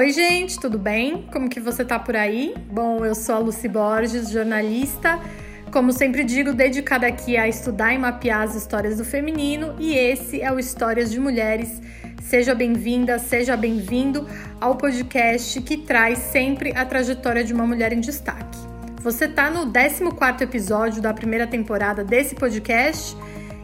Oi, gente, tudo bem? Como que você tá por aí? Bom, eu sou a Lucy Borges, jornalista, como sempre digo, dedicada aqui a estudar e mapear as histórias do feminino, e esse é o Histórias de Mulheres. Seja bem-vinda, seja bem-vindo ao podcast que traz sempre a trajetória de uma mulher em destaque. Você tá no 14 episódio da primeira temporada desse podcast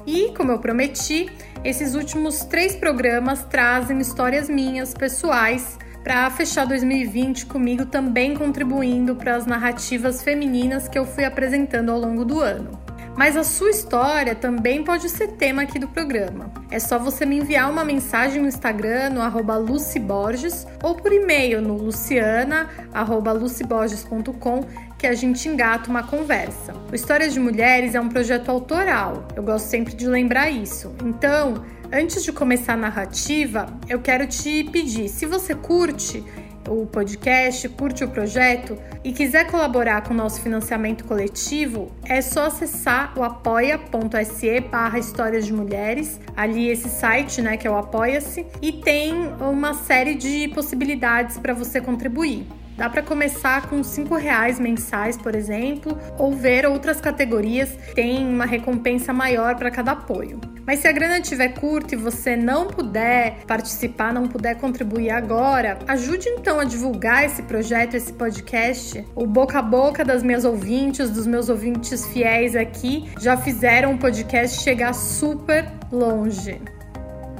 e, como eu prometi, esses últimos três programas trazem histórias minhas, pessoais, para fechar 2020 comigo também contribuindo para as narrativas femininas que eu fui apresentando ao longo do ano. Mas a sua história também pode ser tema aqui do programa. É só você me enviar uma mensagem no Instagram, no arroba luciborges, ou por e-mail no luciana.luciborges.com que a gente engata uma conversa. O Histórias de Mulheres é um projeto autoral, eu gosto sempre de lembrar isso. Então, Antes de começar a narrativa, eu quero te pedir, se você curte o podcast, curte o projeto e quiser colaborar com o nosso financiamento coletivo, é só acessar o apoia.se barra Histórias de Mulheres, ali esse site, né, que é o Apoia-se, e tem uma série de possibilidades para você contribuir. Dá para começar com cinco reais mensais, por exemplo, ou ver outras categorias tem uma recompensa maior para cada apoio. Mas se a grana estiver curta e você não puder participar, não puder contribuir agora, ajude então a divulgar esse projeto, esse podcast. O boca a boca das minhas ouvintes, dos meus ouvintes fiéis aqui, já fizeram o podcast chegar super longe.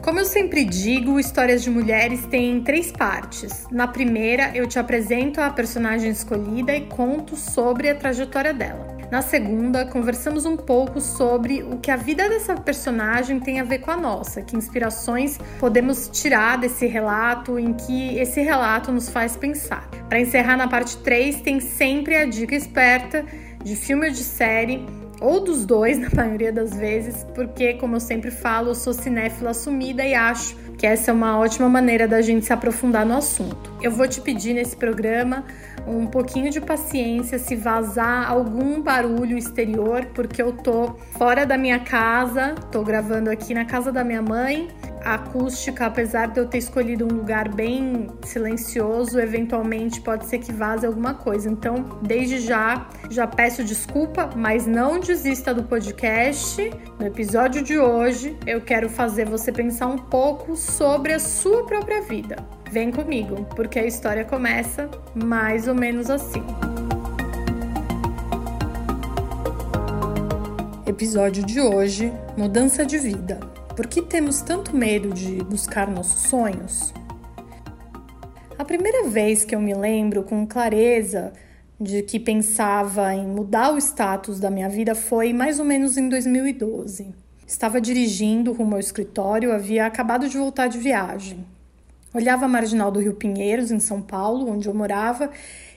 Como eu sempre digo, Histórias de Mulheres tem três partes. Na primeira, eu te apresento a personagem escolhida e conto sobre a trajetória dela. Na segunda, conversamos um pouco sobre o que a vida dessa personagem tem a ver com a nossa, que inspirações podemos tirar desse relato, em que esse relato nos faz pensar. Para encerrar na parte 3, tem sempre a dica esperta de filme ou de série ou dos dois na maioria das vezes, porque, como eu sempre falo, eu sou cinéfila assumida e acho que essa é uma ótima maneira da gente se aprofundar no assunto. Eu vou te pedir nesse programa um pouquinho de paciência se vazar algum barulho exterior, porque eu tô fora da minha casa, tô gravando aqui na casa da minha mãe acústica, apesar de eu ter escolhido um lugar bem silencioso, eventualmente pode ser que vaze alguma coisa. Então, desde já, já peço desculpa, mas não desista do podcast. No episódio de hoje, eu quero fazer você pensar um pouco sobre a sua própria vida. Vem comigo, porque a história começa mais ou menos assim. Episódio de hoje: Mudança de vida. Por que temos tanto medo de buscar nossos sonhos? A primeira vez que eu me lembro com clareza de que pensava em mudar o status da minha vida foi mais ou menos em 2012. Estava dirigindo rumo ao escritório, havia acabado de voltar de viagem. Olhava a marginal do Rio Pinheiros, em São Paulo, onde eu morava,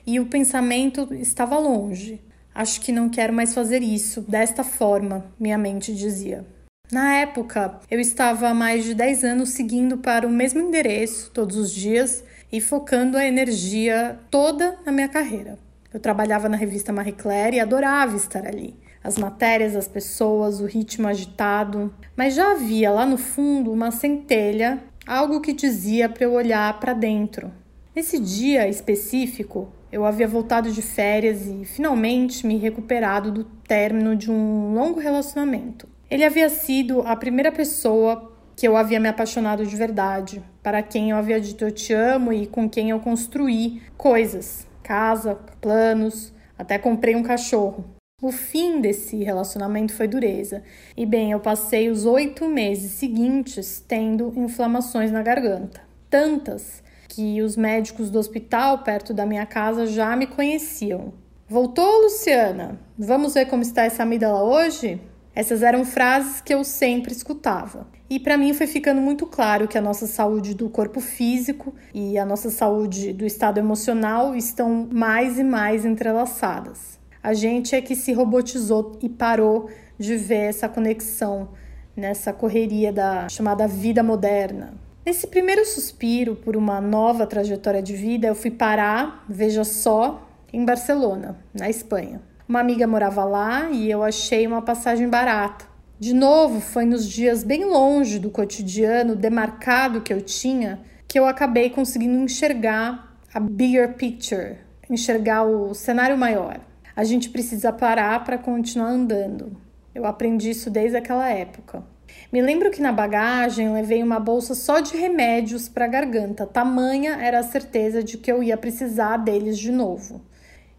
e o pensamento estava longe. Acho que não quero mais fazer isso, desta forma, minha mente dizia. Na época, eu estava há mais de 10 anos seguindo para o mesmo endereço todos os dias e focando a energia toda na minha carreira. Eu trabalhava na revista Marie Claire e adorava estar ali. As matérias, as pessoas, o ritmo agitado, mas já havia lá no fundo uma centelha, algo que dizia para eu olhar para dentro. Nesse dia específico, eu havia voltado de férias e finalmente me recuperado do término de um longo relacionamento. Ele havia sido a primeira pessoa que eu havia me apaixonado de verdade, para quem eu havia dito eu te amo e com quem eu construí coisas, casa, planos, até comprei um cachorro. O fim desse relacionamento foi dureza, e bem, eu passei os oito meses seguintes tendo inflamações na garganta. Tantas que os médicos do hospital perto da minha casa já me conheciam. Voltou, Luciana? Vamos ver como está essa amígdala hoje? Essas eram frases que eu sempre escutava. E para mim foi ficando muito claro que a nossa saúde do corpo físico e a nossa saúde do estado emocional estão mais e mais entrelaçadas. A gente é que se robotizou e parou de ver essa conexão nessa correria da chamada vida moderna. Nesse primeiro suspiro por uma nova trajetória de vida, eu fui parar, veja só, em Barcelona, na Espanha. Uma amiga morava lá e eu achei uma passagem barata. De novo, foi nos dias bem longe do cotidiano demarcado que eu tinha que eu acabei conseguindo enxergar a bigger picture, enxergar o cenário maior. A gente precisa parar para continuar andando. Eu aprendi isso desde aquela época. Me lembro que na bagagem levei uma bolsa só de remédios para a garganta, tamanha era a certeza de que eu ia precisar deles de novo.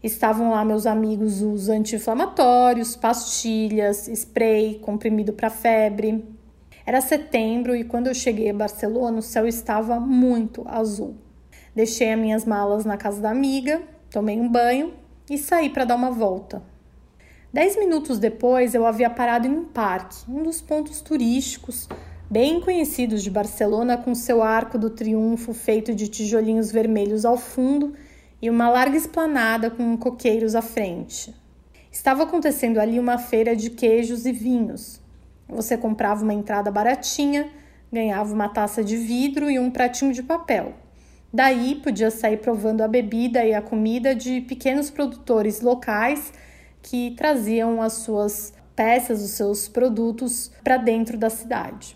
Estavam lá meus amigos os anti-inflamatórios, pastilhas, spray, comprimido para febre. Era setembro e quando eu cheguei a Barcelona, o céu estava muito azul. Deixei as minhas malas na casa da amiga, tomei um banho e saí para dar uma volta. Dez minutos depois, eu havia parado em um parque, um dos pontos turísticos bem conhecidos de Barcelona, com seu arco do triunfo feito de tijolinhos vermelhos ao fundo e uma larga esplanada com coqueiros à frente. Estava acontecendo ali uma feira de queijos e vinhos. Você comprava uma entrada baratinha, ganhava uma taça de vidro e um pratinho de papel. Daí podia sair provando a bebida e a comida de pequenos produtores locais que traziam as suas peças, os seus produtos para dentro da cidade.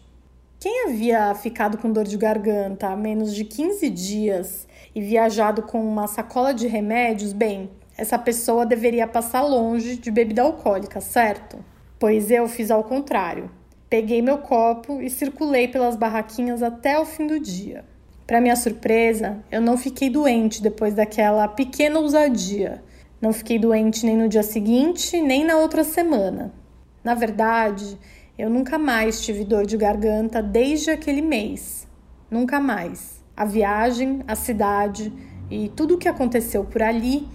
Quem havia ficado com dor de garganta há menos de 15 dias e viajado com uma sacola de remédios, bem, essa pessoa deveria passar longe de bebida alcoólica, certo? Pois eu fiz ao contrário. Peguei meu copo e circulei pelas barraquinhas até o fim do dia. Para minha surpresa, eu não fiquei doente depois daquela pequena ousadia. Não fiquei doente nem no dia seguinte, nem na outra semana. Na verdade, eu nunca mais tive dor de garganta desde aquele mês. Nunca mais. A viagem, a cidade e tudo o que aconteceu por ali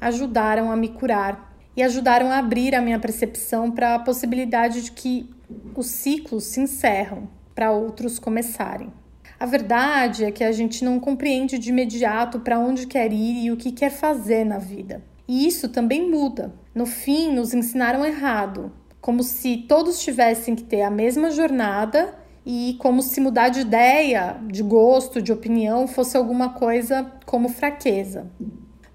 ajudaram a me curar e ajudaram a abrir a minha percepção para a possibilidade de que os ciclos se encerram para outros começarem. A verdade é que a gente não compreende de imediato para onde quer ir e o que quer fazer na vida. E isso também muda. No fim, nos ensinaram errado, como se todos tivessem que ter a mesma jornada e como se mudar de ideia, de gosto, de opinião fosse alguma coisa como fraqueza.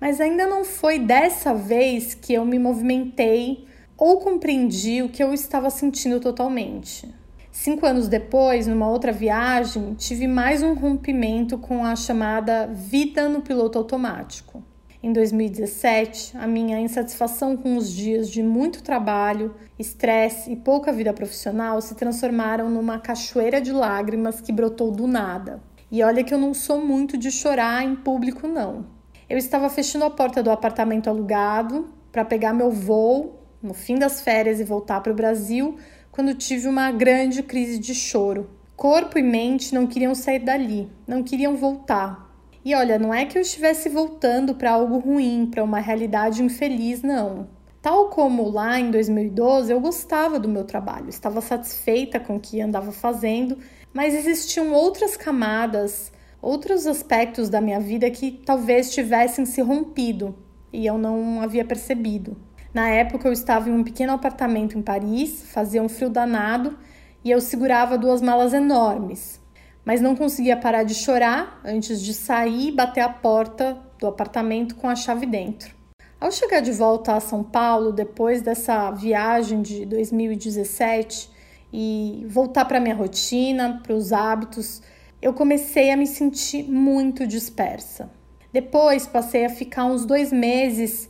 Mas ainda não foi dessa vez que eu me movimentei ou compreendi o que eu estava sentindo totalmente. Cinco anos depois, numa outra viagem, tive mais um rompimento com a chamada vida no piloto automático. Em 2017, a minha insatisfação com os dias de muito trabalho, estresse e pouca vida profissional se transformaram numa cachoeira de lágrimas que brotou do nada. E olha que eu não sou muito de chorar em público, não. Eu estava fechando a porta do apartamento alugado para pegar meu voo no fim das férias e voltar para o Brasil quando tive uma grande crise de choro. Corpo e mente não queriam sair dali, não queriam voltar. E olha, não é que eu estivesse voltando para algo ruim, para uma realidade infeliz, não. Tal como lá em 2012, eu gostava do meu trabalho, estava satisfeita com o que andava fazendo, mas existiam outras camadas, outros aspectos da minha vida que talvez tivessem se rompido e eu não havia percebido. Na época, eu estava em um pequeno apartamento em Paris, fazia um frio danado e eu segurava duas malas enormes, mas não conseguia parar de chorar antes de sair e bater a porta do apartamento com a chave dentro. Ao chegar de volta a São Paulo, depois dessa viagem de 2017, e voltar para minha rotina, para os hábitos, eu comecei a me sentir muito dispersa. Depois passei a ficar uns dois meses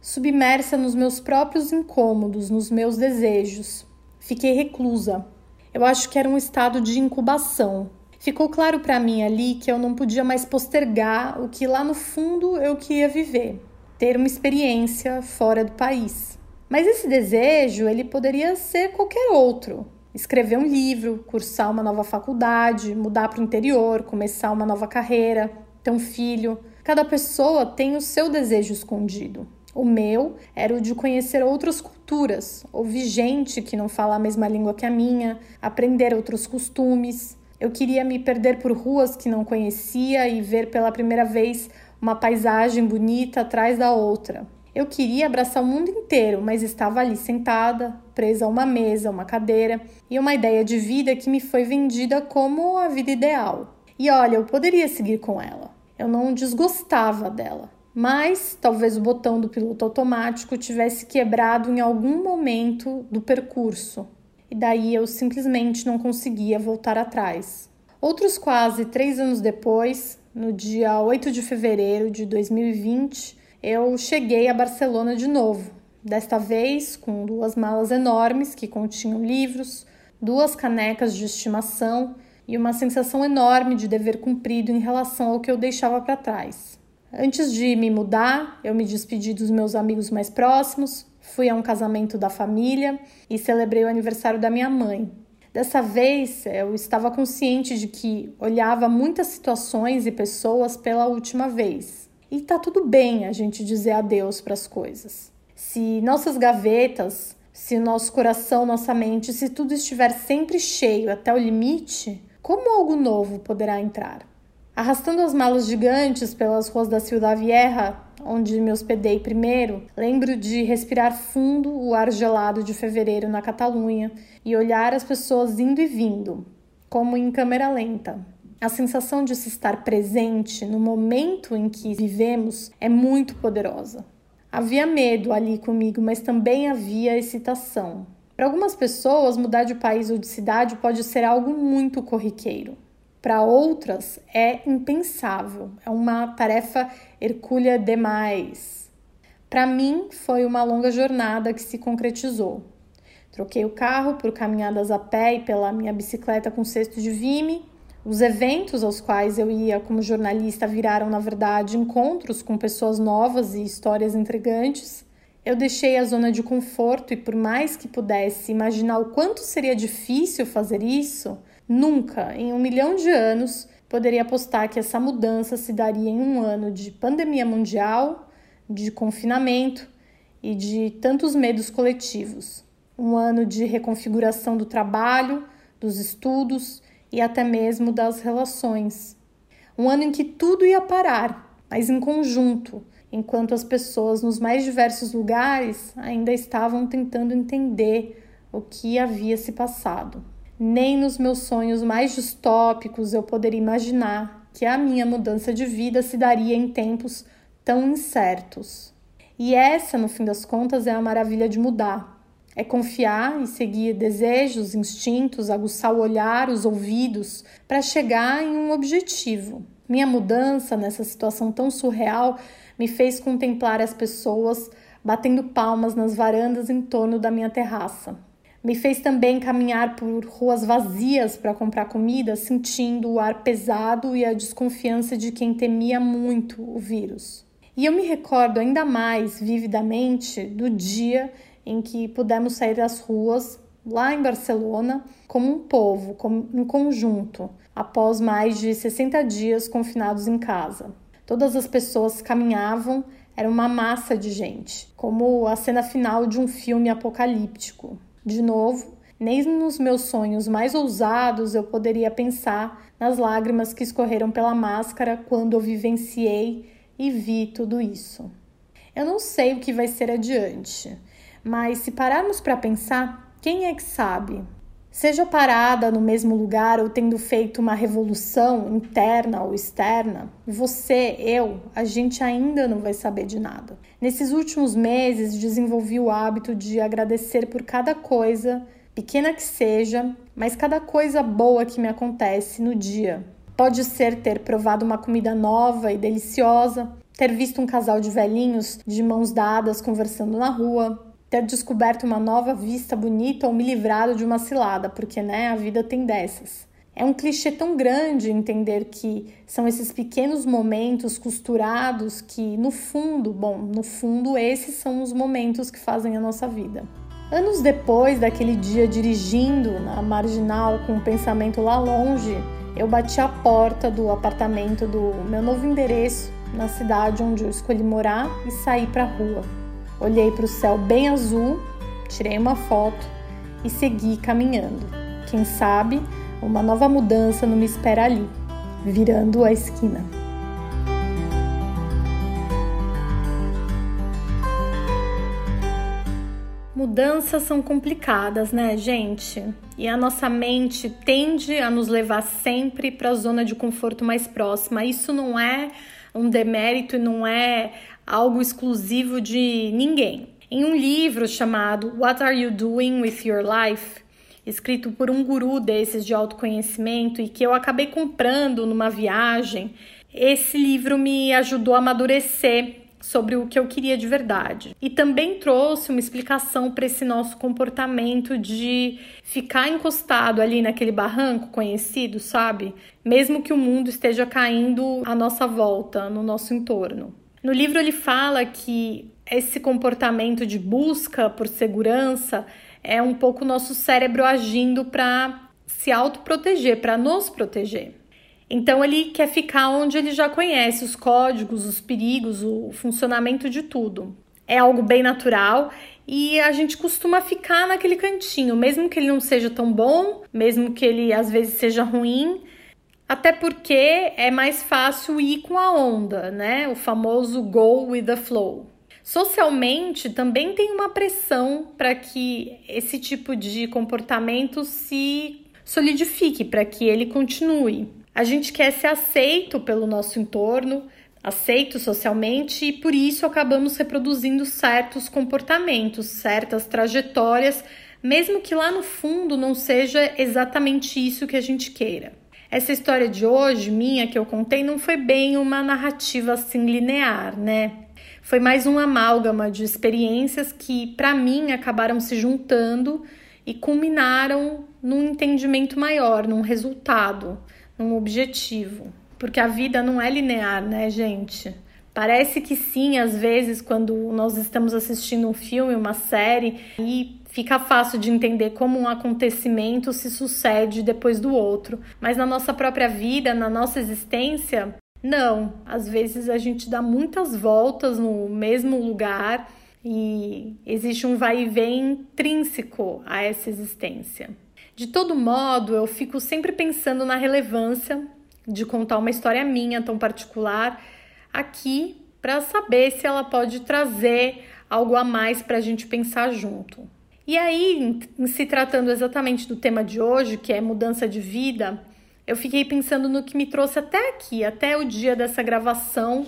submersa nos meus próprios incômodos, nos meus desejos. Fiquei reclusa. Eu acho que era um estado de incubação, Ficou claro para mim ali que eu não podia mais postergar o que lá no fundo eu queria viver, ter uma experiência fora do país. Mas esse desejo, ele poderia ser qualquer outro. Escrever um livro, cursar uma nova faculdade, mudar para o interior, começar uma nova carreira, ter um filho. Cada pessoa tem o seu desejo escondido. O meu era o de conhecer outras culturas, ouvir gente que não fala a mesma língua que a minha, aprender outros costumes. Eu queria me perder por ruas que não conhecia e ver pela primeira vez uma paisagem bonita atrás da outra. Eu queria abraçar o mundo inteiro, mas estava ali sentada, presa a uma mesa, uma cadeira e uma ideia de vida que me foi vendida como a vida ideal. E olha, eu poderia seguir com ela. Eu não desgostava dela, mas talvez o botão do piloto automático tivesse quebrado em algum momento do percurso e daí eu simplesmente não conseguia voltar atrás. Outros quase três anos depois, no dia 8 de fevereiro de 2020, eu cheguei a Barcelona de novo. Desta vez com duas malas enormes que continham livros, duas canecas de estimação e uma sensação enorme de dever cumprido em relação ao que eu deixava para trás. Antes de me mudar, eu me despedi dos meus amigos mais próximos, fui a um casamento da família e celebrei o aniversário da minha mãe. Dessa vez, eu estava consciente de que olhava muitas situações e pessoas pela última vez. E tá tudo bem a gente dizer adeus para as coisas. Se nossas gavetas, se nosso coração, nossa mente, se tudo estiver sempre cheio até o limite, como algo novo poderá entrar? Arrastando as malas gigantes pelas ruas da Ciudad Vieja, onde me hospedei primeiro, lembro de respirar fundo o ar gelado de fevereiro na Catalunha e olhar as pessoas indo e vindo, como em câmera lenta. A sensação de se estar presente no momento em que vivemos é muito poderosa. Havia medo ali comigo, mas também havia excitação. Para algumas pessoas, mudar de país ou de cidade pode ser algo muito corriqueiro. Para outras, é impensável, é uma tarefa hercúlea demais. Para mim, foi uma longa jornada que se concretizou. Troquei o carro por caminhadas a pé e pela minha bicicleta com cesto de vime. Os eventos aos quais eu ia como jornalista viraram, na verdade, encontros com pessoas novas e histórias intrigantes. Eu deixei a zona de conforto e, por mais que pudesse imaginar o quanto seria difícil fazer isso, nunca, em um milhão de anos, poderia apostar que essa mudança se daria em um ano de pandemia mundial, de confinamento e de tantos medos coletivos. Um ano de reconfiguração do trabalho, dos estudos e até mesmo das relações. Um ano em que tudo ia parar, mas em conjunto enquanto as pessoas nos mais diversos lugares ainda estavam tentando entender o que havia se passado. Nem nos meus sonhos mais distópicos eu poderia imaginar que a minha mudança de vida se daria em tempos tão incertos. E essa, no fim das contas, é a maravilha de mudar. É confiar e seguir desejos, instintos, aguçar o olhar, os ouvidos, para chegar em um objetivo. Minha mudança nessa situação tão surreal me fez contemplar as pessoas batendo palmas nas varandas em torno da minha terraça. Me fez também caminhar por ruas vazias para comprar comida, sentindo o ar pesado e a desconfiança de quem temia muito o vírus. E eu me recordo ainda mais vividamente do dia em que pudemos sair das ruas lá em Barcelona como um povo, como em conjunto, após mais de 60 dias confinados em casa. Todas as pessoas caminhavam, era uma massa de gente, como a cena final de um filme apocalíptico. De novo, nem nos meus sonhos mais ousados eu poderia pensar nas lágrimas que escorreram pela máscara quando eu vivenciei e vi tudo isso. Eu não sei o que vai ser adiante, mas se pararmos para pensar, quem é que sabe? Seja parada no mesmo lugar ou tendo feito uma revolução interna ou externa, você, eu, a gente ainda não vai saber de nada. Nesses últimos meses, desenvolvi o hábito de agradecer por cada coisa, pequena que seja, mas cada coisa boa que me acontece no dia. Pode ser ter provado uma comida nova e deliciosa, ter visto um casal de velhinhos de mãos dadas conversando na rua, ter descoberto uma nova vista bonita ou me livrado de uma cilada, porque né, a vida tem dessas. É um clichê tão grande entender que são esses pequenos momentos costurados que, no fundo, bom, no fundo, esses são os momentos que fazem a nossa vida. Anos depois daquele dia dirigindo na marginal com o pensamento lá longe, eu bati a porta do apartamento do meu novo endereço na cidade onde eu escolhi morar e saí para a rua. Olhei para o céu bem azul, tirei uma foto e segui caminhando. Quem sabe uma nova mudança não me espera ali, virando a esquina. Mudanças são complicadas, né, gente? E a nossa mente tende a nos levar sempre para a zona de conforto mais próxima. Isso não é um demérito e não é algo exclusivo de ninguém. Em um livro chamado What Are You Doing with Your Life, escrito por um guru desses de autoconhecimento e que eu acabei comprando numa viagem, esse livro me ajudou a amadurecer sobre o que eu queria de verdade. E também trouxe uma explicação para esse nosso comportamento de ficar encostado ali naquele barranco conhecido, sabe? Mesmo que o mundo esteja caindo à nossa volta, no nosso entorno. No livro ele fala que esse comportamento de busca por segurança é um pouco o nosso cérebro agindo para se autoproteger, para nos proteger. Então ele quer ficar onde ele já conhece os códigos, os perigos, o funcionamento de tudo. É algo bem natural e a gente costuma ficar naquele cantinho, mesmo que ele não seja tão bom, mesmo que ele às vezes seja ruim, até porque é mais fácil ir com a onda, né? O famoso go with the flow. Socialmente também tem uma pressão para que esse tipo de comportamento se solidifique, para que ele continue. A gente quer ser aceito pelo nosso entorno, aceito socialmente, e por isso acabamos reproduzindo certos comportamentos, certas trajetórias, mesmo que lá no fundo não seja exatamente isso que a gente queira. Essa história de hoje, minha, que eu contei, não foi bem uma narrativa assim linear, né? Foi mais um amálgama de experiências que, para mim, acabaram se juntando e culminaram num entendimento maior, num resultado um objetivo. Porque a vida não é linear, né, gente? Parece que sim, às vezes, quando nós estamos assistindo um filme, uma série, e fica fácil de entender como um acontecimento se sucede depois do outro. Mas na nossa própria vida, na nossa existência, não. Às vezes a gente dá muitas voltas no mesmo lugar e existe um vai e vem intrínseco a essa existência. De todo modo, eu fico sempre pensando na relevância de contar uma história minha tão particular aqui para saber se ela pode trazer algo a mais para a gente pensar junto. E aí, se tratando exatamente do tema de hoje, que é mudança de vida, eu fiquei pensando no que me trouxe até aqui, até o dia dessa gravação,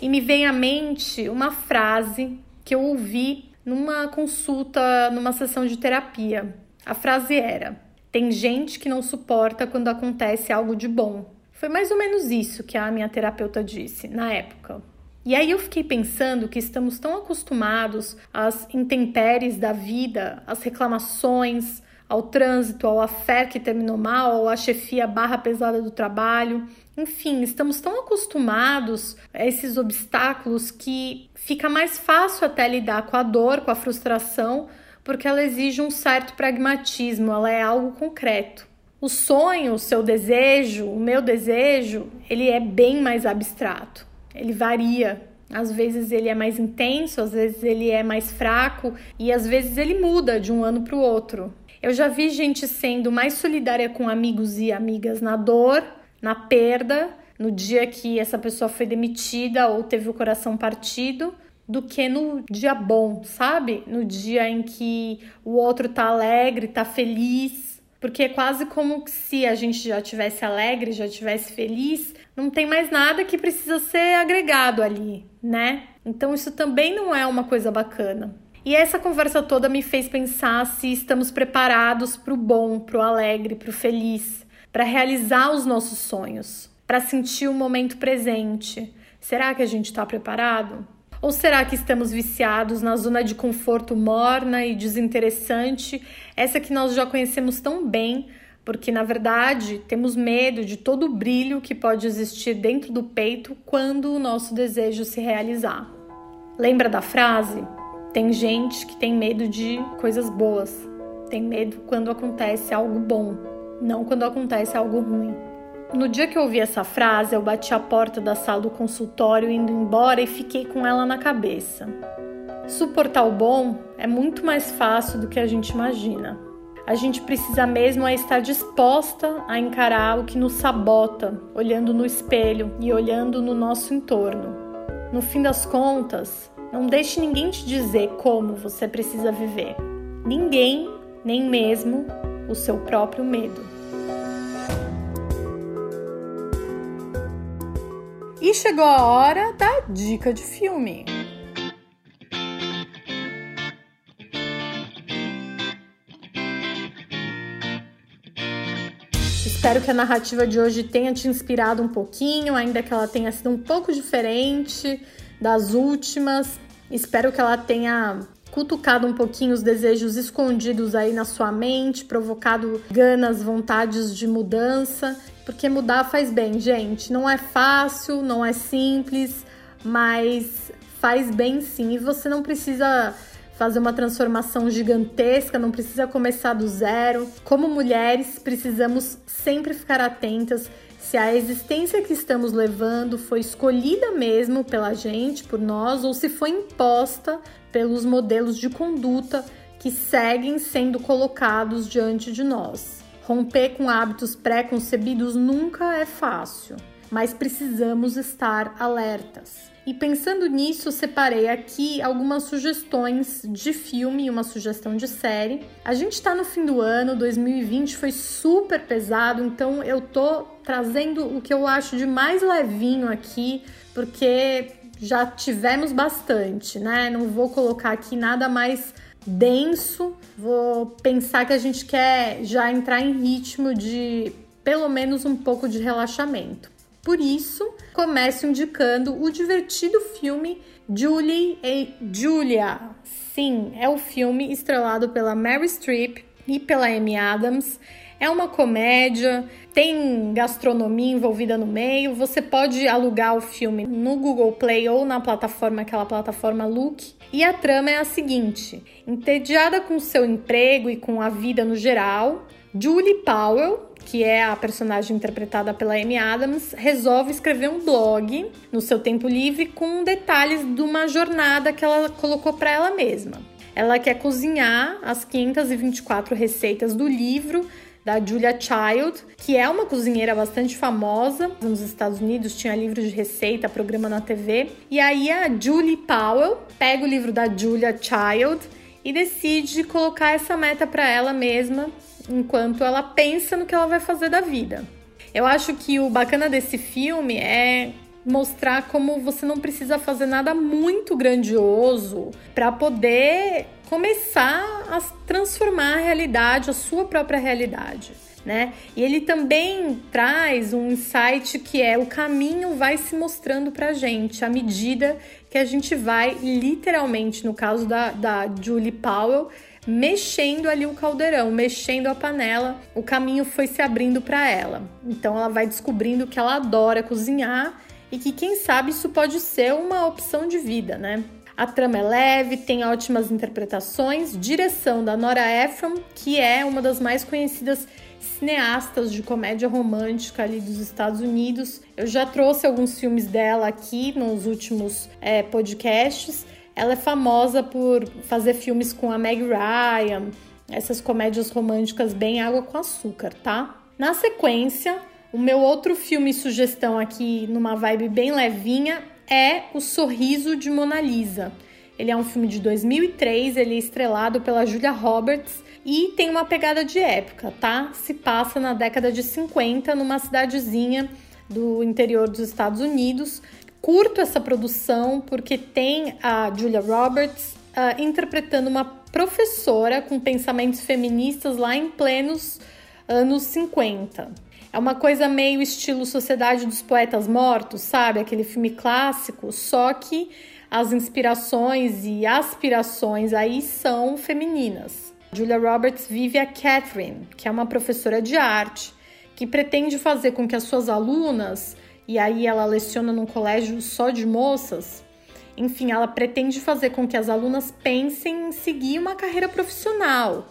e me vem à mente uma frase que eu ouvi numa consulta, numa sessão de terapia. A frase era: tem gente que não suporta quando acontece algo de bom. Foi mais ou menos isso que a minha terapeuta disse na época. E aí eu fiquei pensando que estamos tão acostumados às intempéries da vida, às reclamações, ao trânsito, ao afé que terminou mal, à chefia barra pesada do trabalho. Enfim, estamos tão acostumados a esses obstáculos que fica mais fácil até lidar com a dor, com a frustração, porque ela exige um certo pragmatismo, ela é algo concreto. O sonho, o seu desejo, o meu desejo, ele é bem mais abstrato. Ele varia. Às vezes ele é mais intenso, às vezes ele é mais fraco e às vezes ele muda de um ano para o outro. Eu já vi gente sendo mais solidária com amigos e amigas na dor, na perda, no dia que essa pessoa foi demitida ou teve o coração partido, do que no dia bom, sabe? No dia em que o outro tá alegre, tá feliz. Porque é quase como se a gente já tivesse alegre, já tivesse feliz, não tem mais nada que precisa ser agregado ali, né? Então isso também não é uma coisa bacana. E essa conversa toda me fez pensar se estamos preparados para o bom, para o alegre, para o feliz, para realizar os nossos sonhos, para sentir o momento presente. Será que a gente está preparado? Ou será que estamos viciados na zona de conforto morna e desinteressante, essa que nós já conhecemos tão bem, porque na verdade temos medo de todo o brilho que pode existir dentro do peito quando o nosso desejo se realizar? Lembra da frase? Tem gente que tem medo de coisas boas, tem medo quando acontece algo bom, não quando acontece algo ruim. No dia que eu ouvi essa frase, eu bati a porta da sala do consultório indo embora e fiquei com ela na cabeça. Suportar o bom é muito mais fácil do que a gente imagina. A gente precisa mesmo é estar disposta a encarar o que nos sabota, olhando no espelho e olhando no nosso entorno. No fim das contas, não deixe ninguém te dizer como você precisa viver. Ninguém, nem mesmo o seu próprio medo. E chegou a hora da dica de filme. Espero que a narrativa de hoje tenha te inspirado um pouquinho, ainda que ela tenha sido um pouco diferente das últimas. Espero que ela tenha cutucado um pouquinho os desejos escondidos aí na sua mente, provocado ganas, vontades de mudança, porque mudar faz bem, gente. Não é fácil, não é simples, mas faz bem sim. E você não precisa fazer uma transformação gigantesca, não precisa começar do zero. Como mulheres, precisamos sempre ficar atentas se a existência que estamos levando foi escolhida mesmo pela gente, por nós, ou se foi imposta pelos modelos de conduta que seguem sendo colocados diante de nós. Romper com hábitos pré-concebidos nunca é fácil, mas precisamos estar alertas. E pensando nisso, separei aqui algumas sugestões de filme e uma sugestão de série. A gente está no fim do ano, 2020 foi super pesado, então eu tô trazendo o que eu acho de mais levinho aqui, porque já tivemos bastante, né? Não vou colocar aqui nada mais denso. Vou pensar que a gente quer já entrar em ritmo de pelo menos um pouco de relaxamento. Por isso, começo indicando o divertido filme Julie e Julia. Sim, é o filme estrelado pela Mary Streep e pela Amy Adams. É uma comédia, tem gastronomia envolvida no meio. Você pode alugar o filme no Google Play ou na plataforma, aquela plataforma Look. E a trama é a seguinte: entediada com seu emprego e com a vida no geral, Julie Powell, que é a personagem interpretada pela Amy Adams, resolve escrever um blog no seu tempo livre com detalhes de uma jornada que ela colocou para ela mesma. Ela quer cozinhar as 524 receitas do livro da Julia Child, que é uma cozinheira bastante famosa nos Estados Unidos, tinha livro de receita, programa na TV. E aí a Julie Powell pega o livro da Julia Child e decide colocar essa meta para ela mesma enquanto ela pensa no que ela vai fazer da vida. Eu acho que o bacana desse filme é mostrar como você não precisa fazer nada muito grandioso para poder começar a transformar a realidade, a sua própria realidade. Né? E ele também traz um insight que é o caminho vai se mostrando pra gente à medida que a gente vai, literalmente, no caso da, da Julie Powell, mexendo ali o caldeirão, mexendo a panela, o caminho foi se abrindo para ela. Então ela vai descobrindo que ela adora cozinhar e que quem sabe isso pode ser uma opção de vida, né? A trama é leve, tem ótimas interpretações, direção da Nora Ephron, que é uma das mais conhecidas cineastas de comédia romântica ali dos Estados Unidos. Eu já trouxe alguns filmes dela aqui nos últimos é, podcasts ela é famosa por fazer filmes com a Meg Ryan, essas comédias românticas bem água com açúcar, tá? Na sequência, o meu outro filme sugestão aqui numa vibe bem levinha é O Sorriso de Mona Lisa. Ele é um filme de 2003, ele é estrelado pela Julia Roberts e tem uma pegada de época, tá? Se passa na década de 50 numa cidadezinha do interior dos Estados Unidos curto essa produção porque tem a Julia Roberts uh, interpretando uma professora com pensamentos feministas lá em plenos anos 50. É uma coisa meio estilo Sociedade dos Poetas Mortos, sabe? Aquele filme clássico, só que as inspirações e aspirações aí são femininas. Julia Roberts vive a Catherine, que é uma professora de arte, que pretende fazer com que as suas alunas e aí ela leciona num colégio só de moças. Enfim, ela pretende fazer com que as alunas pensem em seguir uma carreira profissional,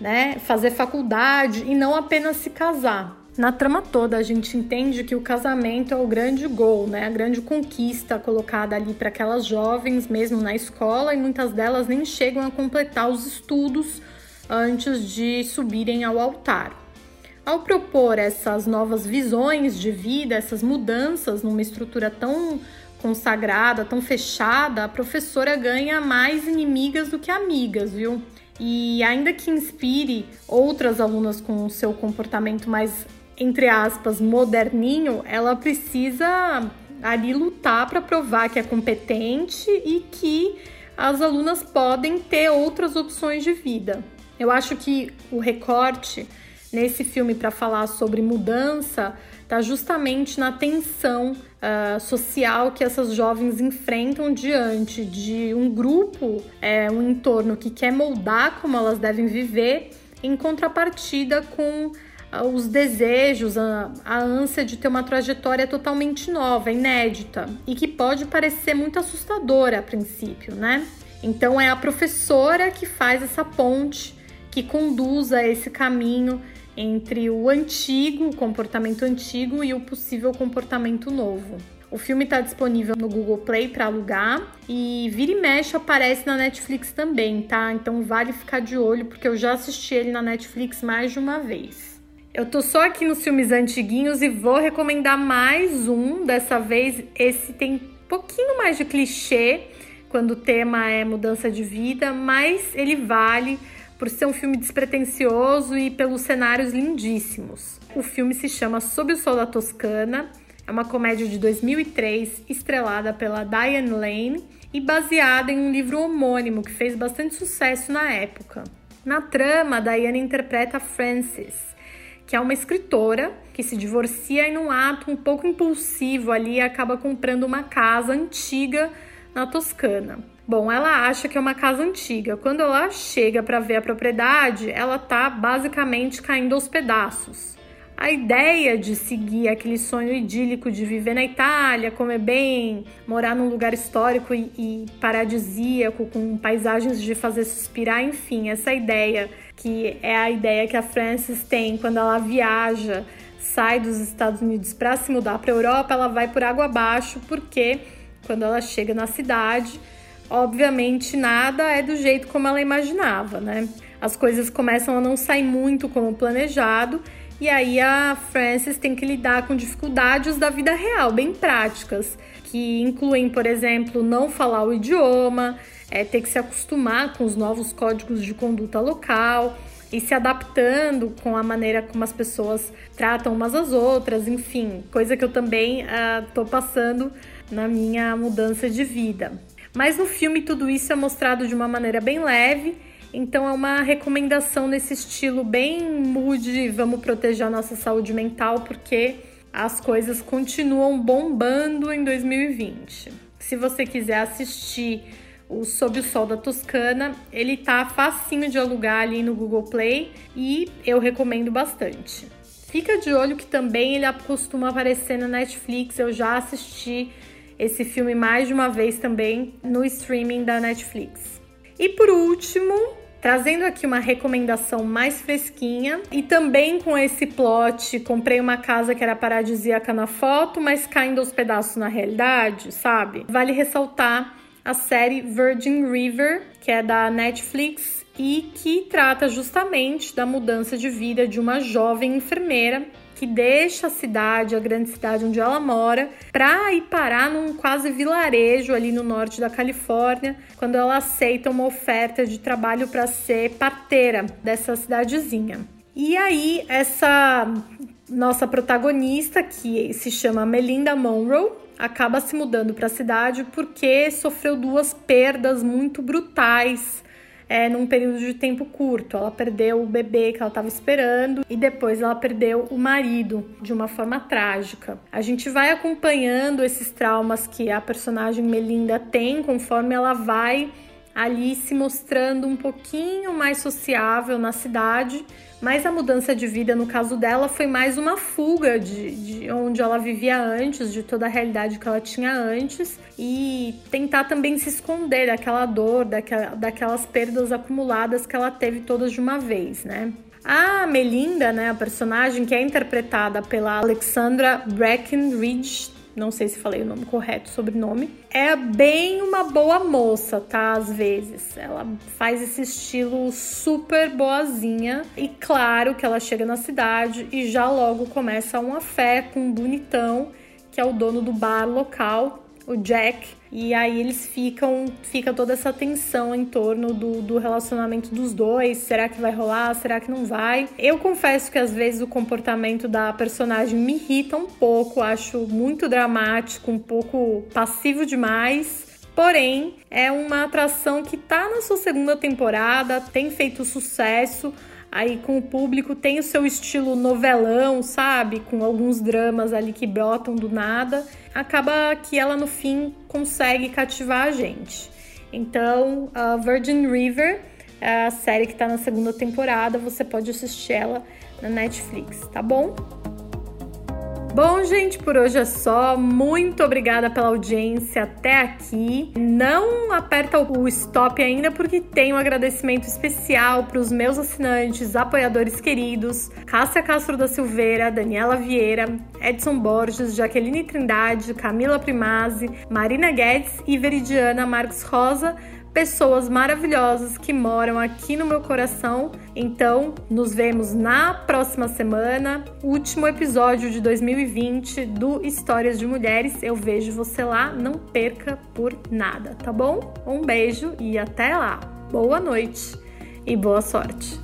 né? Fazer faculdade e não apenas se casar. Na trama toda, a gente entende que o casamento é o grande gol, né? A grande conquista colocada ali para aquelas jovens, mesmo na escola, e muitas delas nem chegam a completar os estudos antes de subirem ao altar. Ao propor essas novas visões de vida, essas mudanças numa estrutura tão consagrada, tão fechada, a professora ganha mais inimigas do que amigas, viu? E ainda que inspire outras alunas com o seu comportamento mais, entre aspas, moderninho, ela precisa ali lutar para provar que é competente e que as alunas podem ter outras opções de vida. Eu acho que o recorte nesse filme para falar sobre mudança está justamente na tensão uh, social que essas jovens enfrentam diante de um grupo, é, um entorno que quer moldar como elas devem viver, em contrapartida com os desejos, a, a ânsia de ter uma trajetória totalmente nova, inédita e que pode parecer muito assustadora a princípio, né? Então é a professora que faz essa ponte, que conduz a esse caminho entre o antigo, o comportamento antigo e o possível comportamento novo. O filme está disponível no Google Play para alugar e vira e mexe aparece na Netflix também, tá? Então vale ficar de olho porque eu já assisti ele na Netflix mais de uma vez. Eu tô só aqui nos filmes antiguinhos e vou recomendar mais um. Dessa vez esse tem um pouquinho mais de clichê quando o tema é mudança de vida, mas ele vale por ser um filme despretensioso e pelos cenários lindíssimos. O filme se chama Sob o Sol da Toscana, é uma comédia de 2003 estrelada pela Diane Lane e baseada em um livro homônimo que fez bastante sucesso na época. Na trama, Diane interpreta Frances, que é uma escritora que se divorcia e num ato um pouco impulsivo ali acaba comprando uma casa antiga na Toscana. Bom, ela acha que é uma casa antiga. Quando ela chega para ver a propriedade, ela tá basicamente caindo aos pedaços. A ideia de seguir aquele sonho idílico de viver na Itália, comer bem, morar num lugar histórico e, e paradisíaco, com paisagens de fazer suspirar, enfim, essa ideia que é a ideia que a Frances tem quando ela viaja, sai dos Estados Unidos para se mudar para a Europa, ela vai por água abaixo, porque quando ela chega na cidade, obviamente nada é do jeito como ela imaginava, né? As coisas começam a não sair muito como planejado e aí a Frances tem que lidar com dificuldades da vida real, bem práticas, que incluem, por exemplo, não falar o idioma, é, ter que se acostumar com os novos códigos de conduta local e se adaptando com a maneira como as pessoas tratam umas às outras, enfim, coisa que eu também estou uh, passando na minha mudança de vida. Mas no filme tudo isso é mostrado de uma maneira bem leve, então é uma recomendação nesse estilo bem mood, vamos proteger a nossa saúde mental porque as coisas continuam bombando em 2020. Se você quiser assistir o Sob o Sol da Toscana, ele tá facinho de alugar ali no Google Play e eu recomendo bastante. Fica de olho que também ele costuma aparecer na Netflix, eu já assisti esse filme mais de uma vez também no streaming da Netflix. E por último, trazendo aqui uma recomendação mais fresquinha e também com esse plot, comprei uma casa que era paradisíaca na foto, mas caindo aos pedaços na realidade, sabe? Vale ressaltar a série Virgin River, que é da Netflix e que trata justamente da mudança de vida de uma jovem enfermeira que deixa a cidade, a grande cidade onde ela mora, para ir parar num quase vilarejo ali no norte da Califórnia, quando ela aceita uma oferta de trabalho para ser parteira dessa cidadezinha. E aí, essa nossa protagonista, que se chama Melinda Monroe, acaba se mudando para a cidade porque sofreu duas perdas muito brutais é, num período de tempo curto. Ela perdeu o bebê que ela estava esperando e depois ela perdeu o marido de uma forma trágica. A gente vai acompanhando esses traumas que a personagem Melinda tem conforme ela vai ali se mostrando um pouquinho mais sociável na cidade mas a mudança de vida, no caso dela, foi mais uma fuga de, de, onde ela vivia antes, de toda a realidade que ela tinha antes, e tentar também se esconder daquela dor, daquela, daquelas perdas acumuladas que ela teve todas de uma vez, né? A Melinda, né, a personagem que é interpretada pela Alexandra Breckenridge, não sei se falei o nome correto, sobrenome, é bem uma boa moça, tá? Às vezes. Ela faz esse estilo super boazinha. E claro que ela chega na cidade e já logo começa uma fé com um bonitão, que é o dono do bar local, o Jack. E aí eles ficam, fica toda essa tensão em torno do, do relacionamento dos dois. Será que vai rolar? Será que não vai? Eu confesso que às vezes o comportamento da personagem me irrita um pouco, acho muito dramático, um pouco passivo demais. Porém, é uma atração que tá na sua segunda temporada, tem feito sucesso. aí com o público, tem o seu estilo novelão, sabe? Com alguns dramas ali que brotam do nada. Acaba que ela no fim consegue cativar a gente. Então, a Virgin River é a série que tá na segunda temporada, você pode assistir ela na Netflix, tá bom? Bom, gente, por hoje é só. Muito obrigada pela audiência até aqui. Não aperta o stop ainda, porque tem um agradecimento especial para os meus assinantes, apoiadores queridos: Cássia Castro da Silveira, Daniela Vieira, Edson Borges, Jaqueline Trindade, Camila Primazzi, Marina Guedes e Veridiana Marques Rosa pessoas maravilhosas que moram aqui no meu coração. Então, nos vemos na próxima semana, último episódio de 2020 do Histórias de Mulheres. Eu vejo você lá, não perca por nada, tá bom? Um beijo e até lá. Boa noite e boa sorte.